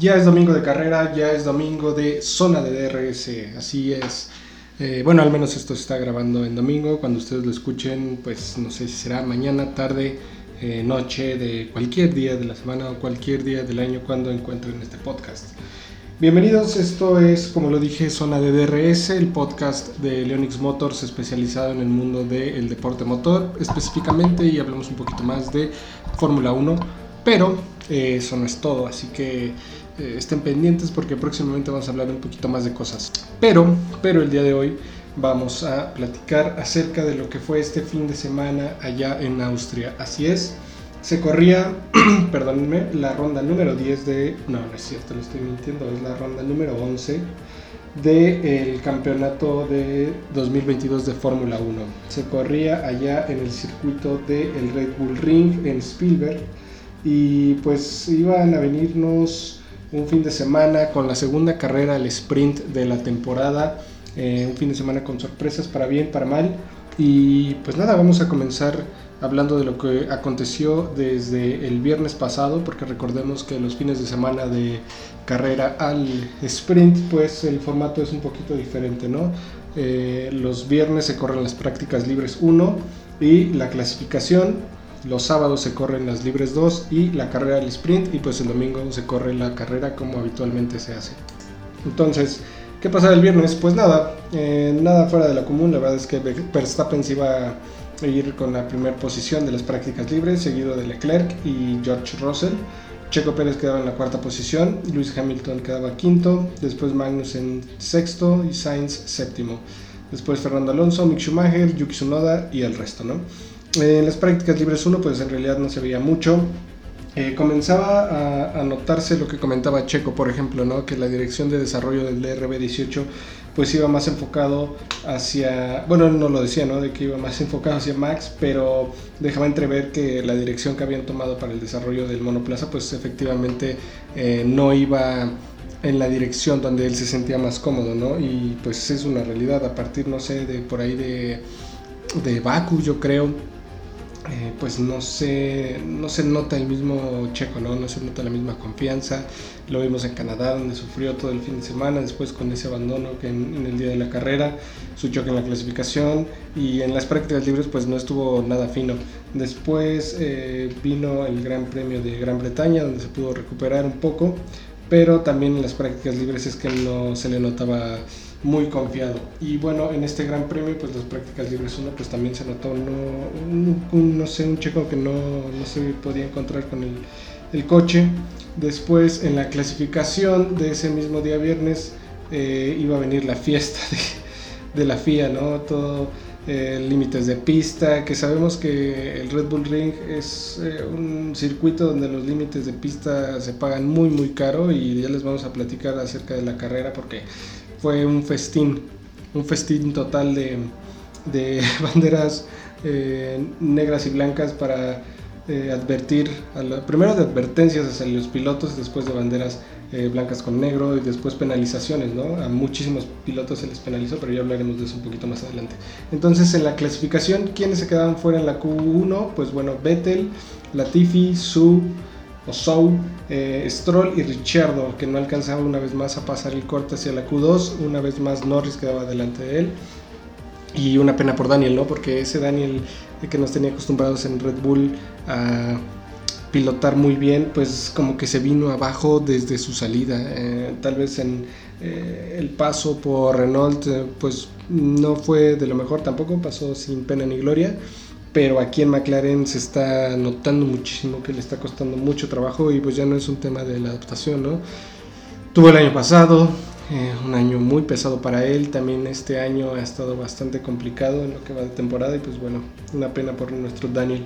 Ya es domingo de carrera, ya es domingo de zona de DRS, así es. Eh, bueno, al menos esto se está grabando en domingo. Cuando ustedes lo escuchen, pues no sé si será mañana, tarde, eh, noche, de cualquier día de la semana o cualquier día del año cuando encuentren este podcast. Bienvenidos, esto es, como lo dije, Zona de DRS, el podcast de Leonix Motors especializado en el mundo del deporte motor específicamente y hablamos un poquito más de Fórmula 1, pero eh, eso no es todo, así que eh, estén pendientes porque próximamente vamos a hablar un poquito más de cosas. Pero, pero el día de hoy vamos a platicar acerca de lo que fue este fin de semana allá en Austria. Así es, se corría, perdónenme, la ronda número 10 de... No, no es cierto, lo estoy mintiendo, es la ronda número 11 del campeonato de 2022 de Fórmula 1. Se corría allá en el circuito del Red Bull Ring en Spielberg y pues iban a venirnos un fin de semana con la segunda carrera, el sprint de la temporada, eh, un fin de semana con sorpresas para bien, para mal. Y pues nada, vamos a comenzar hablando de lo que aconteció desde el viernes pasado, porque recordemos que los fines de semana de carrera al sprint, pues el formato es un poquito diferente, ¿no? Eh, los viernes se corren las prácticas libres 1 y la clasificación los sábados se corren las libres 2 y la carrera del sprint y pues el domingo se corre la carrera como habitualmente se hace. Entonces, ¿qué pasa el viernes? Pues nada, eh, nada fuera de la común, la verdad es que Verstappen se iba a ir con la primera posición de las prácticas libres, seguido de Leclerc y George Russell. Checo Pérez quedaba en la cuarta posición, Luis Hamilton quedaba quinto, después Magnus en sexto y Sainz séptimo. Después Fernando Alonso, Mick Schumacher, Yuki Tsunoda y el resto, ¿no? En las prácticas libres 1 pues en realidad no se veía mucho. Eh, comenzaba a, notarse lo que comentaba Checo, por ejemplo, ¿no? que la dirección de desarrollo del DRB18 pues iba más enfocado hacia, bueno, no lo decía, ¿no? De que iba más enfocado hacia Max, pero dejaba entrever que la dirección que habían tomado para el desarrollo del monoplaza pues efectivamente eh, no iba en la dirección donde él se sentía más cómodo, ¿no? Y pues es una realidad, a partir, no sé, de por ahí de, de Baku, yo creo, eh, pues no se, no se nota el mismo checo, ¿no? no se nota la misma confianza. Lo vimos en Canadá, donde sufrió todo el fin de semana, después con ese abandono que en, el día de la carrera, su choque en la clasificación y en las prácticas libres pues no estuvo nada fino. Después eh, vino el Gran Premio de Gran Bretaña, donde se pudo recuperar un poco, pero también en las prácticas libres es que no se le notaba muy confiado. Y bueno, en este gran premio, pues las prácticas libres uno, pues también se notó, no, un, no sé, un checo que no, no, se podía encontrar con el, el, coche. Después, en la clasificación de ese mismo día viernes, eh, iba a venir la fiesta de, de la FIA, ¿no? Todo eh, límites de pista, que sabemos que el Red Bull Ring es eh, un circuito donde los límites de pista se pagan muy muy caro y ya les vamos a platicar acerca de la carrera porque fue un festín, un festín total de, banderas eh, negras y blancas para eh, advertir, primero de advertencias hacia los pilotos, después de banderas eh, blancas con negro y después penalizaciones, ¿no? A muchísimos pilotos se les penalizó, pero ya hablaremos de eso un poquito más adelante. Entonces, en la clasificación, ¿quiénes se quedaban fuera en la Q1? Pues bueno, Vettel, Latifi, Su, Sou, eh, Stroll y Ricciardo, que no alcanzaba una vez más a pasar el corte hacia la Q2, una vez más Norris quedaba delante de él. Y una pena por Daniel, ¿no? Porque ese Daniel que nos tenía acostumbrados en Red Bull a pilotar muy bien, pues como que se vino abajo desde su salida. Eh, tal vez en eh, el paso por Renault, pues no fue de lo mejor tampoco, pasó sin pena ni gloria pero aquí en McLaren se está notando muchísimo que le está costando mucho trabajo y pues ya no es un tema de la adaptación, ¿no? Tuvo el año pasado, eh, un año muy pesado para él, también este año ha estado bastante complicado en lo que va de temporada y pues bueno, una pena por nuestro Daniel.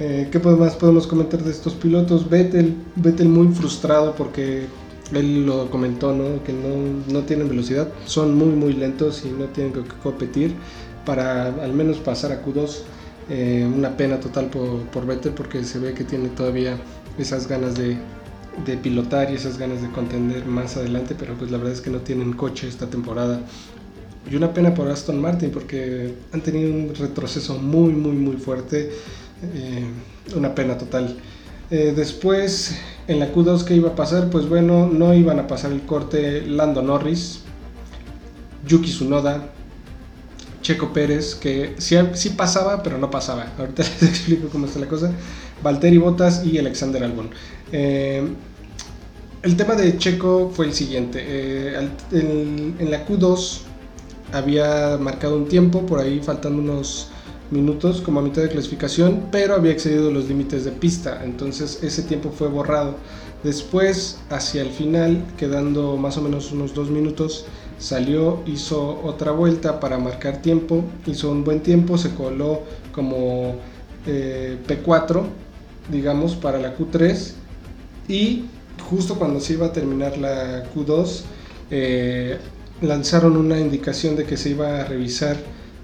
Eh, ¿Qué más podemos comentar de estos pilotos? Vettel, Vettel muy frustrado porque él lo comentó, ¿no? Que no, no tienen velocidad, son muy muy lentos y no tienen que competir para al menos pasar a Q2 eh, una pena total por, por Vettel porque se ve que tiene todavía esas ganas de, de, pilotar y esas ganas de contender más adelante, pero pues la verdad es que no tienen coche esta temporada. Y una pena por Aston Martin porque han tenido un retroceso muy, muy, muy fuerte. Eh, una pena total. Eh, después, En la Q2 que iba a pasar, pues bueno, no iban a pasar el corte Lando Norris, Yuki Tsunoda, Checo Pérez, que sí, pasaba, pero no pasaba. Ahorita les explico cómo está la cosa. Valtteri Bottas y Alexander Albon. Eh, el tema de Checo fue el siguiente. Eh, en, la Q2 había marcado un tiempo, por ahí faltando unos minutos como a mitad de clasificación, pero había excedido los límites de pista, entonces ese tiempo fue borrado. Después, hacia el final, quedando más o menos unos dos minutos, salió, hizo otra vuelta para marcar tiempo, hizo un buen tiempo, se coló como eh, P4, digamos, para la Q3 y justo cuando se iba a terminar la Q2, eh, lanzaron una indicación de que se iba a revisar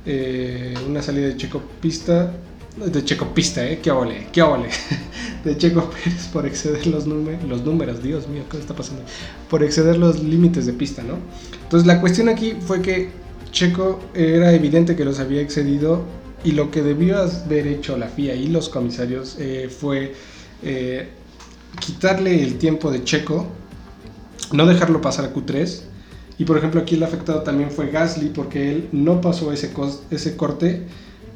eh, una salida de Checo Pista, de Checo Pista, ¿eh? ¡Qué ole! ¡Qué ole! de Checo Pérez por exceder los, los números, Dios mío, ¿qué está pasando? Por exceder los límites de pista, ¿no? Entonces la cuestión aquí fue que Checo era evidente que los había excedido y lo que debió haber hecho la FIA y los comisarios eh, fue eh, quitarle el tiempo de Checo, no dejarlo pasar a Q3. Y por ejemplo aquí el afectado también fue Gasly porque él no pasó ese, ese corte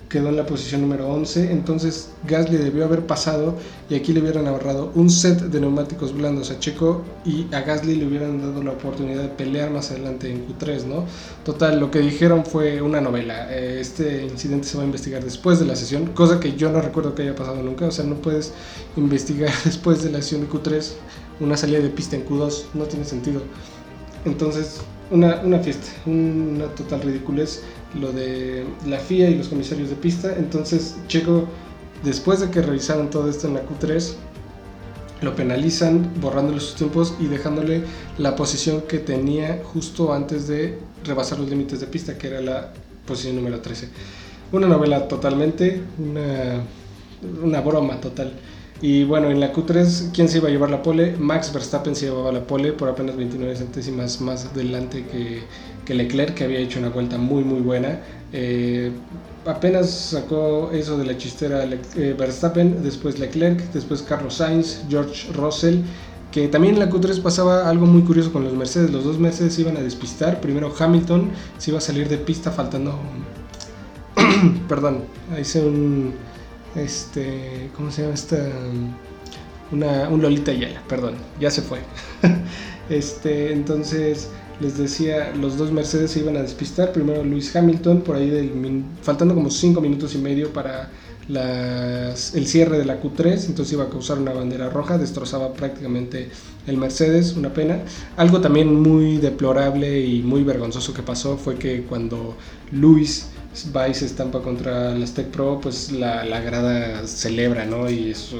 quedó en la posición número 11, entonces Gasly debió haber pasado y aquí le hubieran ahorrado un set de neumáticos blandos a Checo y a Gasly le hubieran dado la oportunidad de pelear más adelante en Q3, ¿no? Total, lo que dijeron fue una novela, eh, este incidente se va a investigar después de la sesión, cosa que yo no recuerdo que haya pasado nunca, o sea, no puedes investigar después de la sesión de Q3 una salida de pista en Q2, no tiene sentido. Entonces, una, una fiesta, una total ridiculez lo de la FIA y los comisarios de pista. Entonces Checo, después de que revisaron todo esto en la Q3, lo penalizan borrándole sus tiempos y dejándole la posición que tenía justo antes de rebasar los límites de pista, que era la posición número 13. Una novela totalmente, una, una broma total. Y bueno, en la Q3, ¿quién se iba a llevar la pole? Max Verstappen se llevaba la pole por apenas 29 centésimas más adelante que, Leclerc, que había hecho una vuelta muy muy buena. Eh, apenas sacó eso de la chistera eh, Verstappen, después Leclerc, después Carlos Sainz, George Russell. Que también en la Q3 pasaba algo muy curioso con los Mercedes. Los dos Mercedes iban a despistar. Primero Hamilton se iba a salir de pista faltando. Perdón, hice un este, ¿cómo se llama esta? Una, un Lolita Yala, perdón, ya se fue. este, entonces les decía, los dos Mercedes se iban a despistar. Primero Luis Hamilton, por ahí faltando como 5 minutos y medio para el cierre de la Q3, entonces iba a causar una bandera roja, destrozaba prácticamente el Mercedes, una pena. Algo también muy deplorable y muy vergonzoso que pasó fue que cuando Luis se estampa contra las Tech Pro, pues la, la grada celebra, ¿no? Y eso,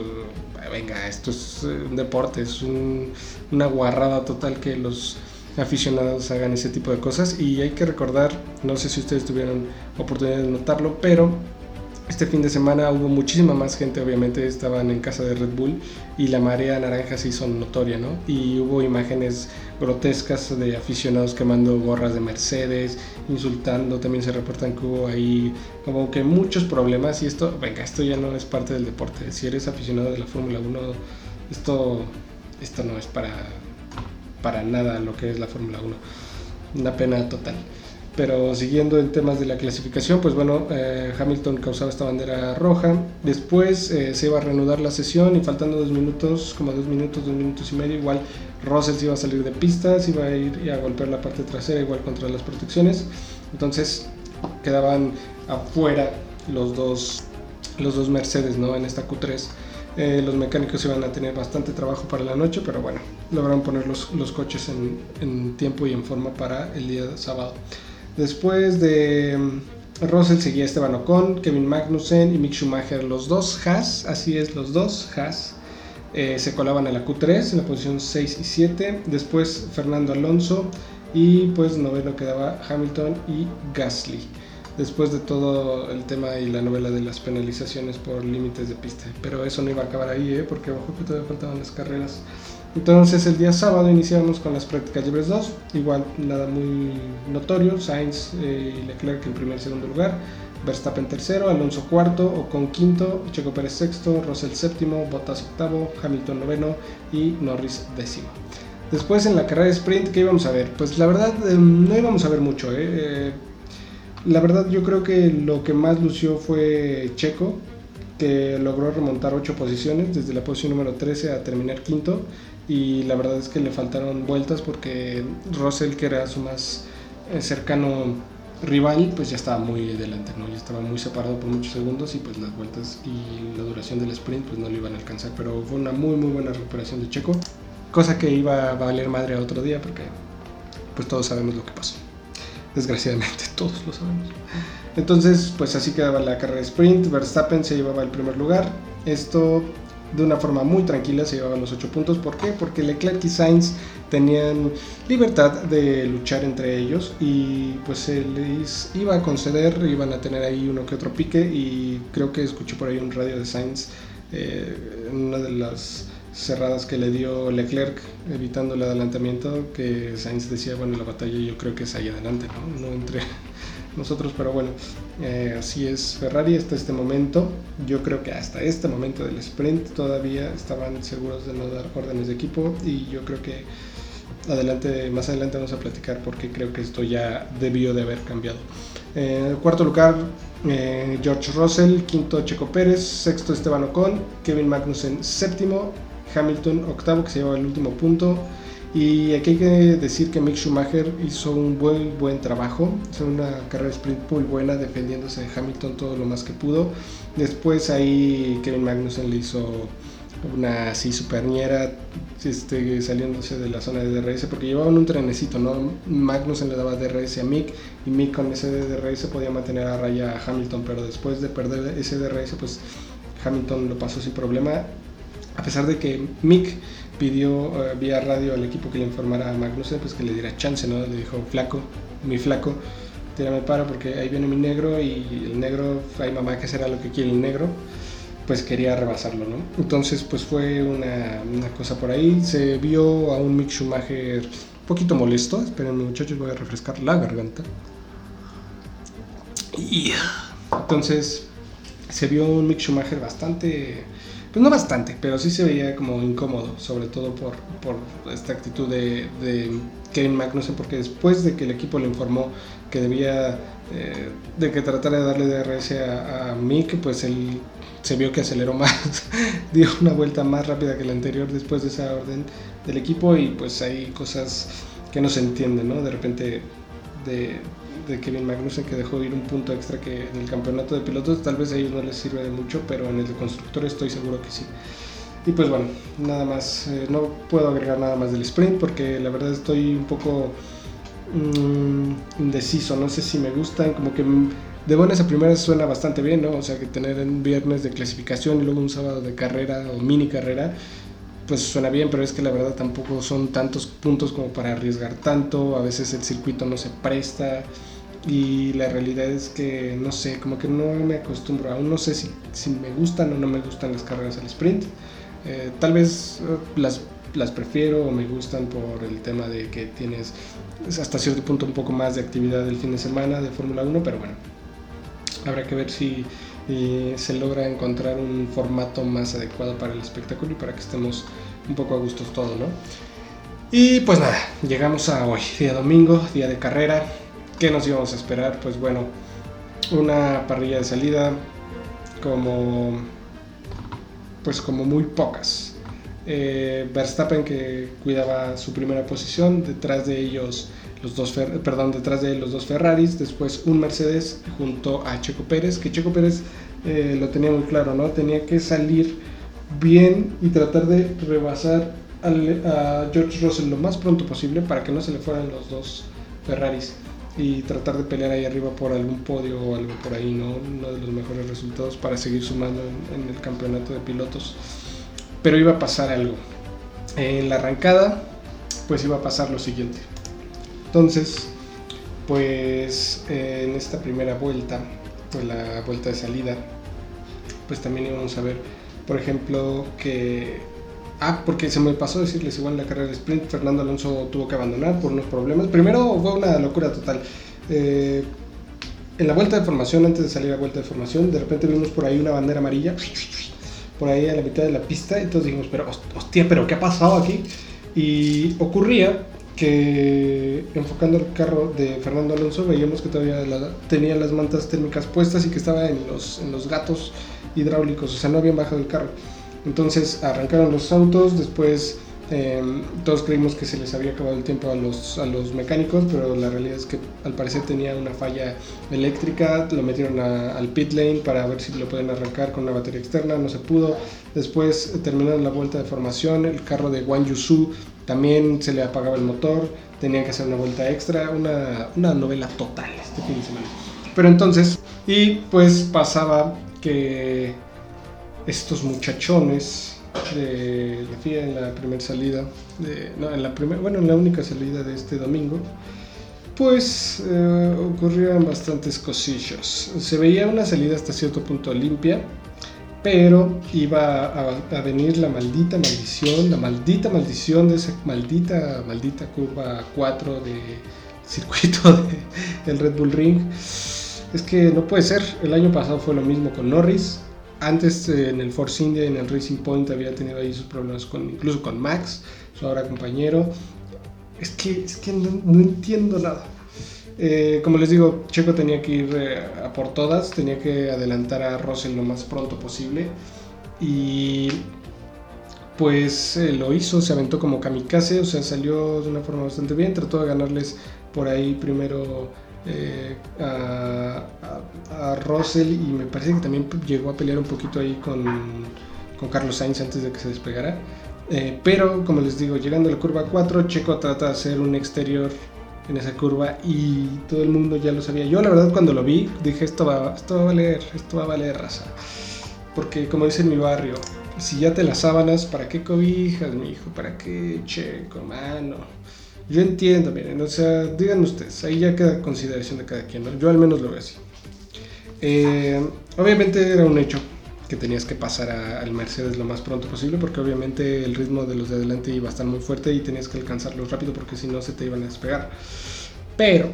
venga, esto es un deporte, es una guarrada total que los aficionados hagan ese tipo de cosas y hay que recordar, no sé si ustedes tuvieron oportunidad de notarlo, pero este fin de semana hubo muchísima más gente, obviamente estaban en casa de Red Bull y la marea naranja se hizo notoria, ¿no? Y hubo imágenes grotescas de aficionados quemando gorras de Mercedes, insultando, también se reportan que hubo ahí como que muchos problemas y esto, venga, esto ya no es parte del deporte. Si eres aficionado de la Fórmula 1, esto, esto no es para, para nada lo que es la Fórmula 1. Una pena total. Pero siguiendo en temas de la clasificación, pues bueno, eh, Hamilton causaba esta bandera roja. Después eh, se iba a reanudar la sesión y faltando dos minutos, como dos minutos, dos minutos y medio, igual Russell se iba a salir de pista, se iba a ir a golpear la parte trasera igual contra las protecciones. Entonces quedaban afuera los dos, los dos Mercedes ¿no? en esta Q3. Eh, los mecánicos iban a tener bastante trabajo para la noche, pero bueno, lograron poner los, los coches en, en tiempo y en forma para el día de sábado. Después de mm, Russell seguía Esteban Ocon, Kevin Magnussen y Mick Schumacher. Los dos Haas, así es, los dos Haas, eh, se colaban a la Q3 en la posición 6 y 7. Después Fernando Alonso y pues noveno quedaba Hamilton y Gasly. Después de todo el tema y la novela de las penalizaciones por límites de pista. Pero eso no iba a acabar ahí, ¿eh? porque abajo todavía faltaban las carreras. Entonces el día sábado iniciamos con las prácticas libres 2, igual nada muy notorio, Sainz eh, y Leclerc en primer y segundo lugar, Verstappen tercero, Alonso cuarto, Ocon quinto, Checo Pérez sexto, Russell séptimo, Bottas octavo, Hamilton noveno y Norris décimo. Después en la carrera de sprint, ¿qué íbamos a ver? Pues la verdad em, no íbamos a ver mucho. ¿eh? Eh, la verdad yo creo que lo que más lució fue Checo, que logró remontar 8 posiciones desde la posición número 13 a terminar quinto y la verdad es que le faltaron vueltas porque Russell que era su más eh, cercano rival pues ya estaba muy delante, ¿no? ya estaba muy separado por muchos segundos y pues las vueltas y la duración del sprint pues no le iban a alcanzar pero fue una muy muy buena recuperación de Checo cosa que iba a valer madre a otro día porque pues todos sabemos lo que pasó desgraciadamente todos lo sabemos entonces, pues así quedaba la carrera de sprint. Verstappen se llevaba el primer lugar. Esto de una forma muy tranquila se llevaban los 8 puntos. ¿Por qué? Porque Leclerc y Sainz tenían libertad de luchar entre ellos y pues se les iba a conceder, iban a tener ahí uno que otro pique y creo que escuché por ahí un radio de Sainz eh, en una de las cerradas que le dio Leclerc evitando el adelantamiento que Sainz decía bueno la batalla yo creo que es ahí adelante no, no entre nosotros, pero bueno, eh, así es Ferrari hasta este momento. Yo creo que hasta este momento del sprint todavía estaban seguros de no dar órdenes de equipo y yo creo que adelante, más adelante vamos a platicar porque creo que esto ya debió de haber cambiado. En cuarto lugar, eh, George Russell, quinto Checo Pérez, sexto Esteban Ocon, Kevin Magnussen séptimo, Hamilton octavo que se lleva el último punto. Y aquí hay que decir que Mick Schumacher hizo un buen, buen trabajo, hizo una carrera sprint muy buena defendiéndose de Hamilton todo lo más que pudo. Después ahí Kevin Magnussen le hizo una así superñera este, saliéndose de la zona de DRS porque llevaban un trenecito, ¿no? Magnussen le daba DRS a Mick y Mick con ese DRS podía mantener a raya a Hamilton, pero después de perder ese DRS pues Hamilton lo pasó sin problema a pesar de que Mick pidió eh, vía radio al equipo que le informara a Magnussen, pues que le diera chance, ¿no? Le dijo, flaco, mi flaco, tírame para porque ahí viene mi negro y el negro, ay mamá, ¿qué será lo que quiere el negro? Pues quería rebasarlo, ¿no? Entonces, pues fue una, una cosa por ahí. Se vio a un Mick Schumacher un poquito molesto. Esperen, muchachos, voy a refrescar la garganta. Y entonces, se vio un Mick Schumacher bastante pues no bastante, pero sí se veía como incómodo, sobre todo por, por esta actitud de, de, Kevin Magnussen, porque después de que el equipo le informó que debía, eh, de que tratara de darle DRS a, a Mick, pues él se vio que aceleró más, dio una vuelta más rápida que la anterior después de esa orden del equipo y pues hay cosas que no se entienden, ¿no? De repente de, de Kevin Magnussen que dejó ir un punto extra que en el campeonato de pilotos tal vez a ellos no les sirve de mucho, pero en el de constructor estoy seguro que sí. Y pues bueno, nada más, eh, no puedo agregar nada más del sprint porque la verdad estoy un poco mm, indeciso, no sé si me gustan, como que de buenas a primeras suena bastante bien, ¿no? O sea que tener un viernes de clasificación y luego un sábado de carrera o mini carrera, pues suena bien, pero es que la verdad tampoco son tantos puntos como para arriesgar tanto, a veces el circuito no se presta y la realidad es que no sé, como que no me acostumbro, aún no sé si, si me gustan o no me gustan las carreras al sprint. Eh, tal vez eh, las, las prefiero o me gustan por el tema de que tienes hasta cierto punto un poco más de actividad el fin de semana de Fórmula 1, pero bueno, habrá que ver si eh, se logra encontrar un formato más adecuado para el espectáculo y para que estemos un poco a gustos todos, ¿no? Y pues nada, llegamos a hoy, día domingo, día de carrera. ¿Qué nos íbamos a esperar? Pues bueno, una parrilla de salida como pues como muy pocas. Eh, Verstappen que cuidaba su primera posición, detrás de ellos los dos perdón, detrás de los dos Ferraris, después un Mercedes junto a Checo Pérez, que Checo Pérez eh, lo tenía muy claro, ¿no? Tenía que salir bien y tratar de rebasar a George Russell lo más pronto posible para que no se le fueran los dos Ferraris y tratar de pelear ahí arriba por algún podio o algo por ahí, ¿no? Uno de los mejores resultados para seguir sumando en, el campeonato de pilotos. Pero iba a pasar algo. En la arrancada, pues iba a pasar lo siguiente. Entonces, pues en esta primera vuelta, en la vuelta de salida, pues también íbamos a ver, por ejemplo, que Ah, porque se me pasó decirles igual en la carrera de sprint, Fernando Alonso tuvo que abandonar por unos problemas. Primero fue una locura total. Eh, en la vuelta de formación, antes de salir a vuelta de formación, de repente vimos por ahí una bandera amarilla, por ahí a la mitad de la pista, y entonces dijimos, pero hostia, pero ¿qué ha pasado aquí? Y ocurría que enfocando el carro de Fernando Alonso veíamos que todavía tenía las mantas térmicas puestas y que estaba en los, en los gatos hidráulicos, o sea, no habían bajado el carro. Entonces arrancaron los autos, después Em, todos creímos que se les había acabado el tiempo a los, a los mecánicos, pero la realidad es que al parecer tenía una falla eléctrica. Lo metieron al pit lane para ver si lo pueden arrancar con una batería externa, no se pudo. Después terminaron la vuelta de formación, el carro de Wang Yusu también se le apagaba el motor, tenían que hacer una vuelta extra, una, una novela total este fin de semana. Pero entonces, y pues pasaba que estos muchachones de la FIA en la primera salida, de, no, en la primera, bueno, en la única salida de este domingo, pues eh, ocurrieron bastantes cosillas. Se veía una salida hasta cierto punto limpia, pero iba a, venir la maldita maldición, la maldita maldición de esa maldita, maldita curva 4 de circuito de, del Red Bull Ring. Es que no puede ser, el año pasado fue lo mismo con Norris, antes eh, en el Force India en el Racing Point había tenido ahí sus problemas con, incluso con Max, su ahora compañero. Es que, es que no, entiendo nada. Eh, como les digo, Checo tenía que ir eh, a por todas, tenía que adelantar a Russell lo más pronto posible. Y pues lo hizo, se aventó como kamikaze, o sea, salió de una forma bastante bien, trató de ganarles por ahí primero eh, a, Russell y me parece que también llegó a pelear un poquito ahí con, con Carlos Sainz antes de que se despegara. Eh, pero como les digo, llegando a la curva 4, Checo trata de hacer un exterior en esa curva y todo el mundo ya lo sabía. Yo la verdad cuando lo vi dije esto va, esto va a valer, esto va a valer raza. Porque como dice en mi barrio, si ya te las sábanas, ¿para qué cobijas, mi hijo? ¿Para qué Checo, mano? Yo entiendo, miren, o sea, digan ustedes, ahí ya queda consideración de cada quien. Yo al menos lo veo así. Eh, obviamente era un hecho que tenías que pasar al Mercedes lo más pronto posible porque obviamente el ritmo de los de adelante iba a estar muy fuerte y tenías que alcanzarlos rápido porque si no se te iban a despegar. Pero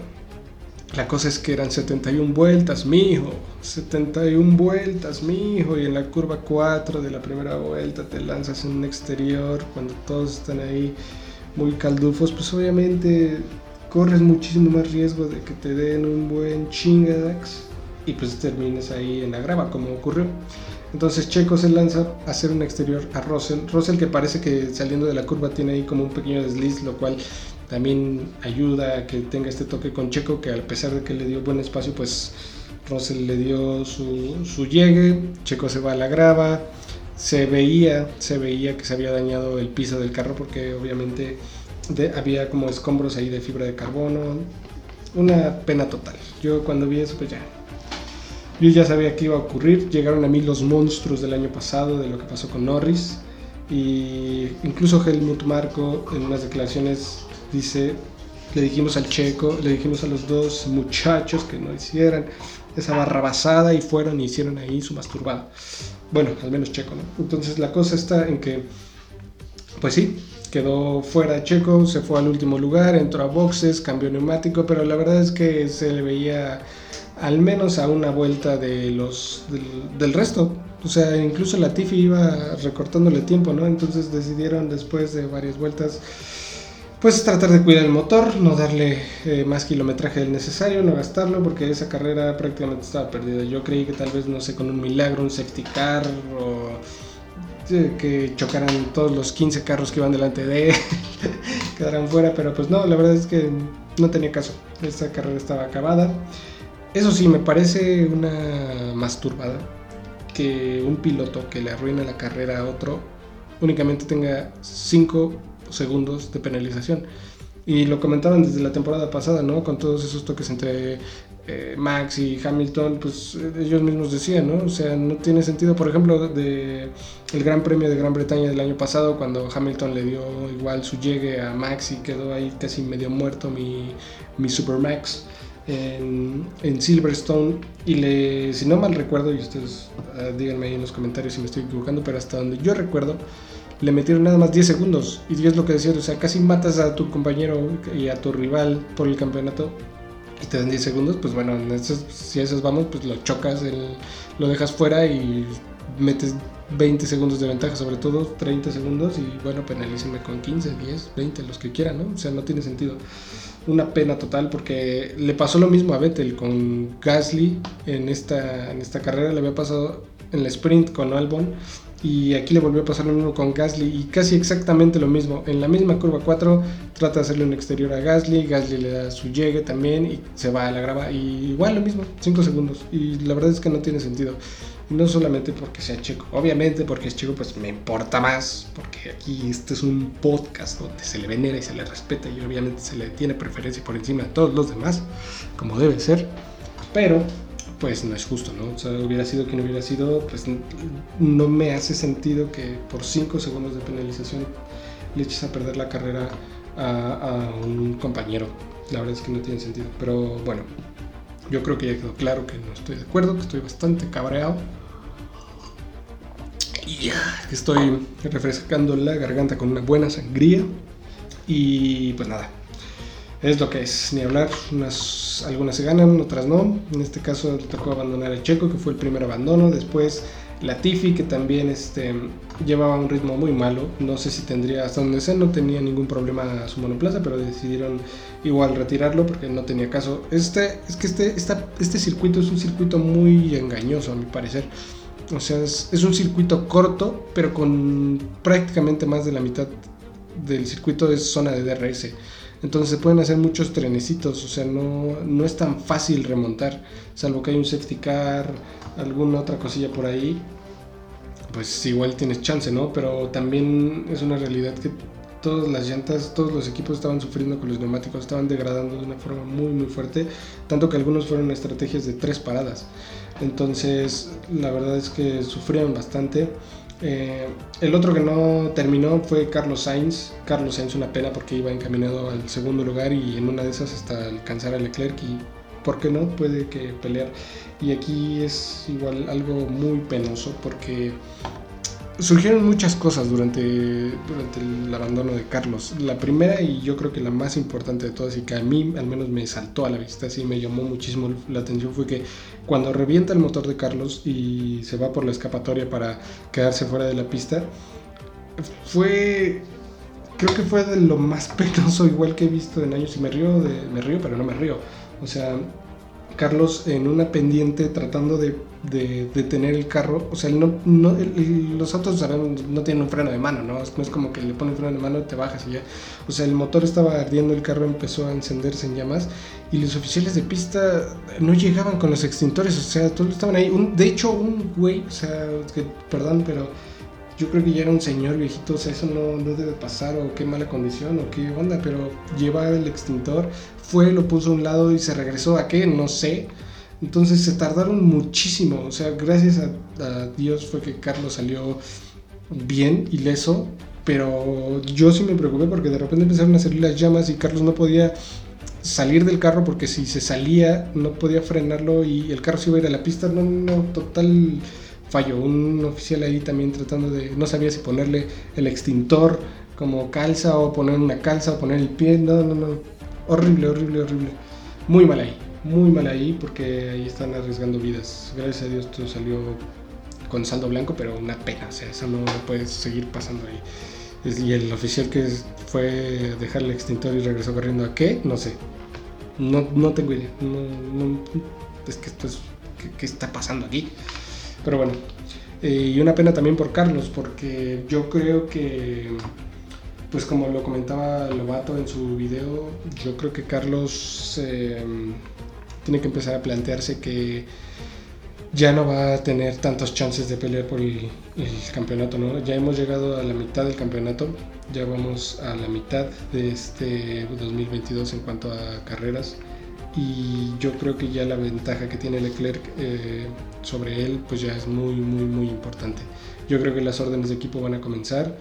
la cosa es que eran 71 vueltas, mijo, 71 vueltas, mijo, y en la curva 4 de la primera vuelta te lanzas en un exterior cuando todos están ahí muy caldufos, pues obviamente corres muchísimo más riesgo de que te den un buen chingadax y pues termines ahí en la grava, como ocurrió. Entonces Checo se lanza a hacer un exterior a Russell. Russell que parece que saliendo de la curva tiene ahí como un pequeño desliz, lo cual también ayuda a que tenga este toque con Checo, que a pesar de que le dio buen espacio, pues Russell le dio su, su llegue, Checo se va a la grava, se veía, se veía que se había dañado el piso del carro porque obviamente había como escombros ahí de fibra de carbono. Una pena total. Yo cuando vi eso, pues ya. Yo ya sabía que iba a ocurrir. Llegaron a mí los monstruos del año pasado, de lo que pasó con Norris. Y incluso Helmut Marco en unas declaraciones dice, le dijimos al checo, le dijimos a los dos muchachos que no hicieran esa barrabasada y fueron y hicieron ahí su masturbado. Bueno, al menos Checo, ¿no? Entonces la cosa está en que, pues sí, quedó fuera Checo, se fue al último lugar, entró a boxes, cambió neumático, pero la verdad es que se le veía al menos a una vuelta de los del, resto. O sea, incluso la Tiffy iba recortándole tiempo, ¿no? Entonces decidieron después de varias vueltas pues tratar de cuidar el motor, no darle eh, más kilometraje del necesario, no gastarlo, porque esa carrera prácticamente estaba perdida. Yo creí que tal vez, no sé, con un milagro, un safety car o que chocaran todos los 15 carros que iban delante de él, quedaran fuera, pero pues no, la verdad es que no tenía caso. Esa carrera estaba acabada. Eso sí, me parece una masturbada que un piloto que le arruina la carrera a otro únicamente tenga 5 segundos de penalización. Y lo comentaban desde la temporada pasada, ¿no? Con todos esos toques entre eh, Max y Hamilton, pues ellos mismos decían, ¿no? O sea, no tiene sentido, por ejemplo, de el Gran Premio de Gran Bretaña del año pasado, cuando Hamilton le dio igual su llegue a Max y quedó ahí casi medio muerto mi, mi Super Max. En, en, Silverstone y le, si no mal recuerdo, y ustedes ah, díganme ahí en los comentarios si me estoy equivocando, pero hasta donde yo recuerdo, le metieron nada más 10 segundos. Y es lo que decía, o sea, casi matas a tu compañero y a tu rival por el campeonato y te dan 10 segundos, pues bueno, si a esos vamos, pues lo chocas, lo dejas fuera y metes 20 segundos de ventaja, sobre todo 30 segundos, y bueno, penalícenme con 15, 10, 20, los que quieran, ¿no? O sea, no tiene sentido. Una pena total porque le pasó lo mismo a Vettel con Gasly en esta, en esta carrera, le había pasado en el sprint con Albon y aquí le volvió a pasar lo mismo con Gasly y casi exactamente lo mismo. En la misma curva 4 trata de hacerle un exterior a Gasly, Gasly le da su llegue también y se va a la grava y igual lo mismo, 5 segundos. Y la verdad es que no tiene sentido. no solamente porque sea checo, obviamente porque es checo pues me importa más, porque aquí este es un podcast donde se le venera y se le respeta y obviamente se le tiene preferencia por encima de todos los demás, como debe ser. Pero pues no es justo, ¿no? O sea, hubiera sido quien hubiera sido, pues no me hace sentido que por 5 segundos de penalización le eches a perder la carrera a, un compañero. La verdad es que no tiene sentido. Pero bueno, yo creo que ya quedó claro que no estoy de acuerdo, que estoy bastante cabreado. Y estoy refrescando la garganta con una buena sangría. Y pues nada, es lo que es, ni hablar, unas, algunas se ganan, otras no. En este caso le tocó abandonar a Checo, que fue el primer abandono. Después Latifi, que también este, llevaba un ritmo muy malo. No sé si tendría, hasta donde sé, no tenía ningún problema a su monoplaza, pero decidieron igual retirarlo porque no tenía caso. Este, es que este, este circuito es un circuito muy engañoso, a mi parecer. O sea, es, es un circuito corto, pero con prácticamente más de la mitad del circuito es zona de DRS. Entonces se pueden hacer muchos trenecitos, o sea, no, no es tan fácil remontar, salvo que hay un safety car, alguna otra cosilla por ahí, pues igual tienes chance, ¿no? Pero también es una realidad que todas las llantas, todos los equipos estaban sufriendo con los neumáticos, estaban degradando de una forma muy muy fuerte, tanto que algunos fueron estrategias de tres paradas. Entonces, la verdad es que sufrieron bastante. Eh, el otro que no terminó fue Carlos Sainz. Carlos Sainz una pena porque iba encaminado al segundo lugar y en una de esas hasta alcanzar a Leclerc y, ¿por qué no? Puede que pelear. Y aquí es igual algo muy penoso porque surgieron muchas cosas durante, durante el abandono de Carlos. La primera y yo creo que la más importante de todas y que a mí al menos me saltó a la vista, y me llamó muchísimo la atención fue que cuando revienta el motor de Carlos y se va por la escapatoria para quedarse fuera de la pista, fue creo que fue de lo más penoso igual que he visto en años y me río de, me río pero no me río o sea Carlos en una pendiente tratando de, de, detener el carro. O sea, no, no, los autos no tienen un freno de mano, ¿no? Es como que le ponen freno de mano y te bajas y ya. O sea, el motor estaba ardiendo, el carro empezó a encenderse en llamas y los oficiales de pista no llegaban con los extintores. O sea, todos estaban ahí. De hecho, un güey, o sea, perdón, pero yo creo que ya era un señor viejito, o sea, eso no, debe pasar, o qué mala condición, o qué onda, pero lleva el extintor, fue, lo puso a un lado y se regresó a qué, no sé. Entonces se tardaron muchísimo, o sea, gracias a, Dios fue que Carlos salió bien, ileso, pero yo sí me preocupé porque de repente empezaron a salir las llamas y Carlos no podía salir del carro porque si se salía no podía frenarlo y el carro se iba a ir a la pista, no, no, total fallo. Un oficial ahí también tratando de, no sabía si ponerle el extintor como calza o poner una calza o poner el pie, no, no, no, horrible, horrible, horrible. Muy mal ahí, muy mal ahí porque ahí están arriesgando vidas. Gracias a Dios todo salió con saldo blanco, pero una pena, o sea, eso no puede seguir pasando ahí. Y el oficial que fue dejar el extintor y regresó corriendo a qué, no sé. No, no tengo idea. No, es que esto es. ¿Qué está pasando aquí? Pero bueno, eh, y una pena también por Carlos, porque yo creo que, pues como lo comentaba Lobato en su video, yo creo que Carlos em, tiene que empezar a plantearse que ya no va a tener tantos chances de pelear por el, el, campeonato, ¿no? Ya hemos llegado a la mitad del campeonato, ya vamos a la mitad de este 2022 en cuanto a carreras y yo creo que ya la ventaja que tiene Leclerc eh, sobre él pues ya es muy muy muy importante. Yo creo que las órdenes de equipo van a comenzar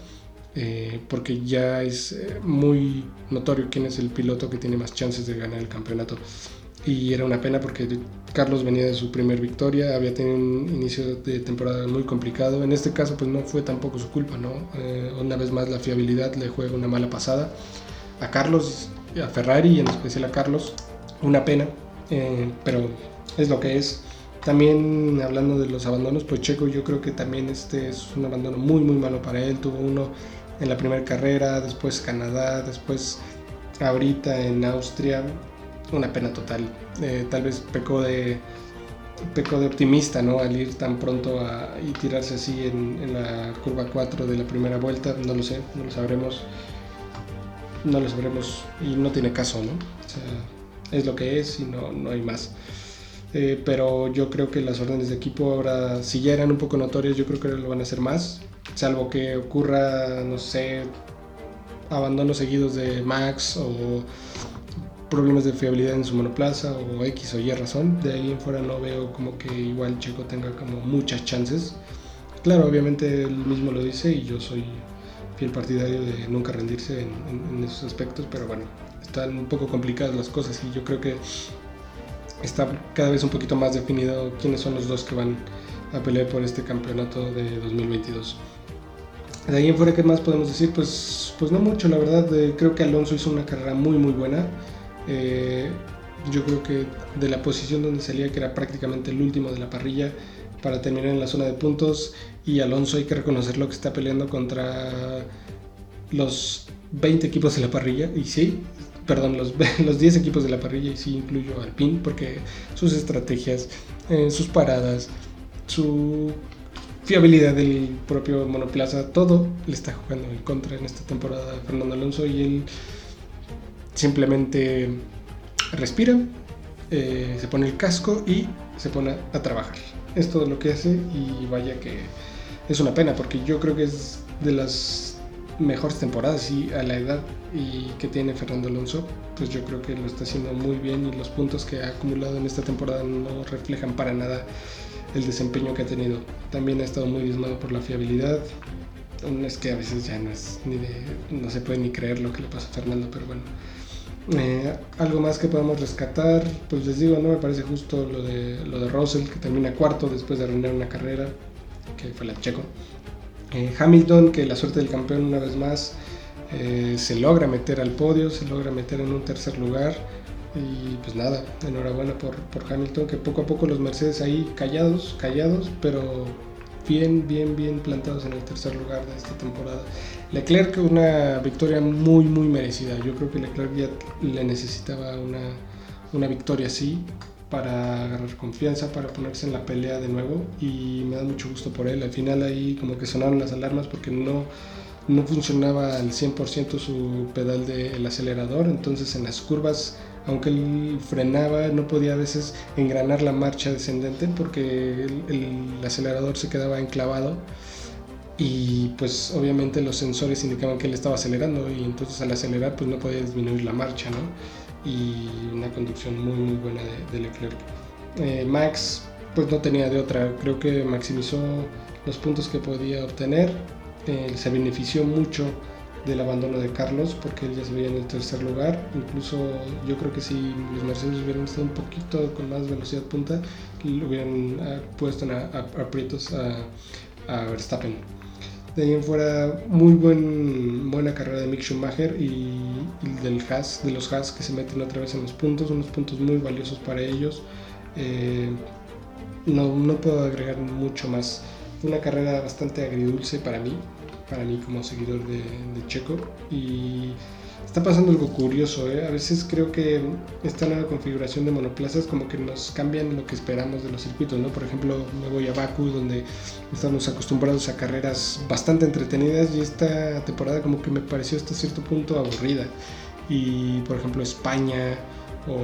eh, porque ya es eh, muy notorio quién es el piloto que tiene más chances de ganar el campeonato. Y era una pena porque Carlos venía de su primer victoria, había tenido un inicio de temporada muy complicado. En este caso pues no fue tampoco su culpa, ¿no? una vez más la fiabilidad le juega una mala pasada a Carlos, a Ferrari y en especial a Carlos una pena, eh, pero es lo que es. También hablando de los abandonos, pues Checo yo creo que también este es un abandono muy muy malo para él. Tuvo uno en la primera carrera, después Canadá, después ahorita en Austria. Una pena total. Eh, tal vez pecó de, pecó de optimista, ¿no? Al ir tan pronto y tirarse así en, la curva 4 de la primera vuelta. No lo sé, no lo sabremos. No lo sabremos y no tiene caso, ¿no? O sea, es lo que es y no, no hay más. Eh, pero yo creo que las órdenes de equipo ahora, si ya eran un poco notorias, yo creo que lo van a hacer más. Salvo que ocurra, no sé, abandonos seguidos de Max o problemas de fiabilidad en su monoplaza o X o Y razón. De ahí en fuera no veo como que igual Checo tenga como muchas chances. Claro, obviamente él mismo lo dice y yo soy fiel partidario de nunca rendirse en, en esos aspectos, pero bueno, están un poco complicadas las cosas y yo creo que está cada vez un poquito más definido quiénes son los dos que van a pelear por este campeonato de 2022. De ahí en fuera, ¿qué más podemos decir? Pues, pues no mucho, la verdad. creo que Alonso hizo una carrera muy, muy buena. Eh, yo creo que de la posición donde salía, que era prácticamente el último de la parrilla, para terminar en la zona de puntos. Y Alonso hay que reconocerlo que está peleando contra los 20 equipos de la parrilla. Y sí, perdón, los, los 10 equipos de la parrilla. Y sí incluyo al PIN, porque sus estrategias, eh, sus paradas, su fiabilidad del propio monoplaza, todo le está jugando en contra en esta temporada a Fernando Alonso y él simplemente respira, eh, se pone el casco y se pone a trabajar. Es todo lo que hace y vaya que es una pena porque yo creo que es de las mejores temporadas y a la edad y que tiene Fernando Alonso, pues yo creo que lo está haciendo muy bien y los puntos que ha acumulado en esta temporada no reflejan para nada el desempeño que ha tenido. También ha estado muy diezmado por la fiabilidad. Es que a veces ya no, es ni de, no se puede ni creer lo que le pasa a Fernando, pero bueno. Eh, algo más que podemos rescatar, pues les digo, no me parece justo lo de, lo de Russell, que termina cuarto después de arruinar una carrera, que fue la Checo. Hamilton, que la suerte del campeón una vez más eh, se logra meter al podio, se logra meter en un tercer lugar y pues nada, enhorabuena por, por Hamilton, que poco a poco los Mercedes ahí callados, callados, pero bien, bien, bien plantados en el tercer lugar de esta temporada. Leclerc una victoria muy, muy merecida. Yo creo que Leclerc ya le necesitaba una, una victoria así para agarrar confianza, para ponerse en la pelea de nuevo y me da mucho gusto por él. Al final ahí como que sonaron las alarmas porque no, no funcionaba al 100% su pedal del acelerador, entonces en las curvas aunque él frenaba, no podía a veces engranar la marcha descendente porque el, acelerador se quedaba enclavado y pues obviamente los sensores indicaban que él estaba acelerando y entonces al acelerar pues no podía disminuir la marcha, ¿no? Y una conducción muy muy buena de, Leclerc. Eh, Max pues no tenía de otra, creo que maximizó los puntos que podía obtener, eh, se benefició mucho del abandono de Carlos, porque él ya se veía en el tercer lugar. Incluso yo creo que si los Mercedes hubieran estado un poquito con más velocidad punta, lo hubieran ah, puesto en aprietos a, a, Verstappen. De ahí en fuera, muy buen, buena carrera de Mick Schumacher y, del Haas, de los Haas que se meten otra vez en los puntos, unos puntos muy valiosos para ellos. Eh, no, no puedo agregar mucho más. Una carrera bastante agridulce para mí, para mí como seguidor de, Checo. Y está pasando algo curioso, ¿eh? a veces creo que esta nueva configuración de monoplazas como que nos cambian lo que esperamos de los circuitos, ¿no? Por ejemplo, me voy a Baku donde estamos acostumbrados a carreras bastante entretenidas y esta temporada como que me pareció hasta cierto punto aburrida. Y por ejemplo España o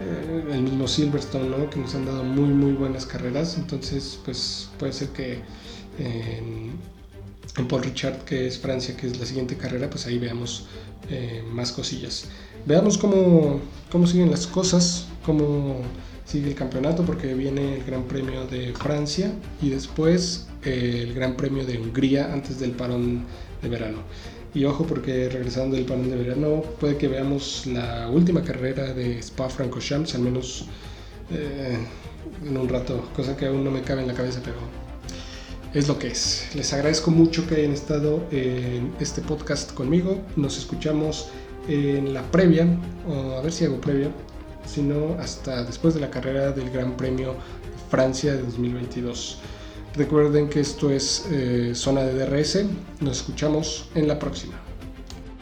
eh, el mismo Silverstone, ¿no? que nos han dado muy muy buenas carreras, entonces pues puede ser que en Paul Richard, que es Francia, que es la siguiente carrera, pues ahí veamos eh, más cosillas. Veamos cómo, cómo siguen las cosas, cómo sigue el campeonato, porque viene el Gran Premio de Francia y después eh, el Gran Premio de Hungría antes del parón de verano. Y ojo porque regresando del parón de verano puede que veamos la última carrera de Spa-Francorchamps, al menos eh, en un rato, cosa que aún no me cabe en la cabeza, pero es lo que es. Les agradezco mucho que hayan estado en este podcast conmigo. Nos escuchamos en la previa, o a ver si hago previa, sino hasta después de la carrera del Gran Premio de Francia de 2022. Recuerden que esto es eh, Zona de DRS. Nos escuchamos en la próxima.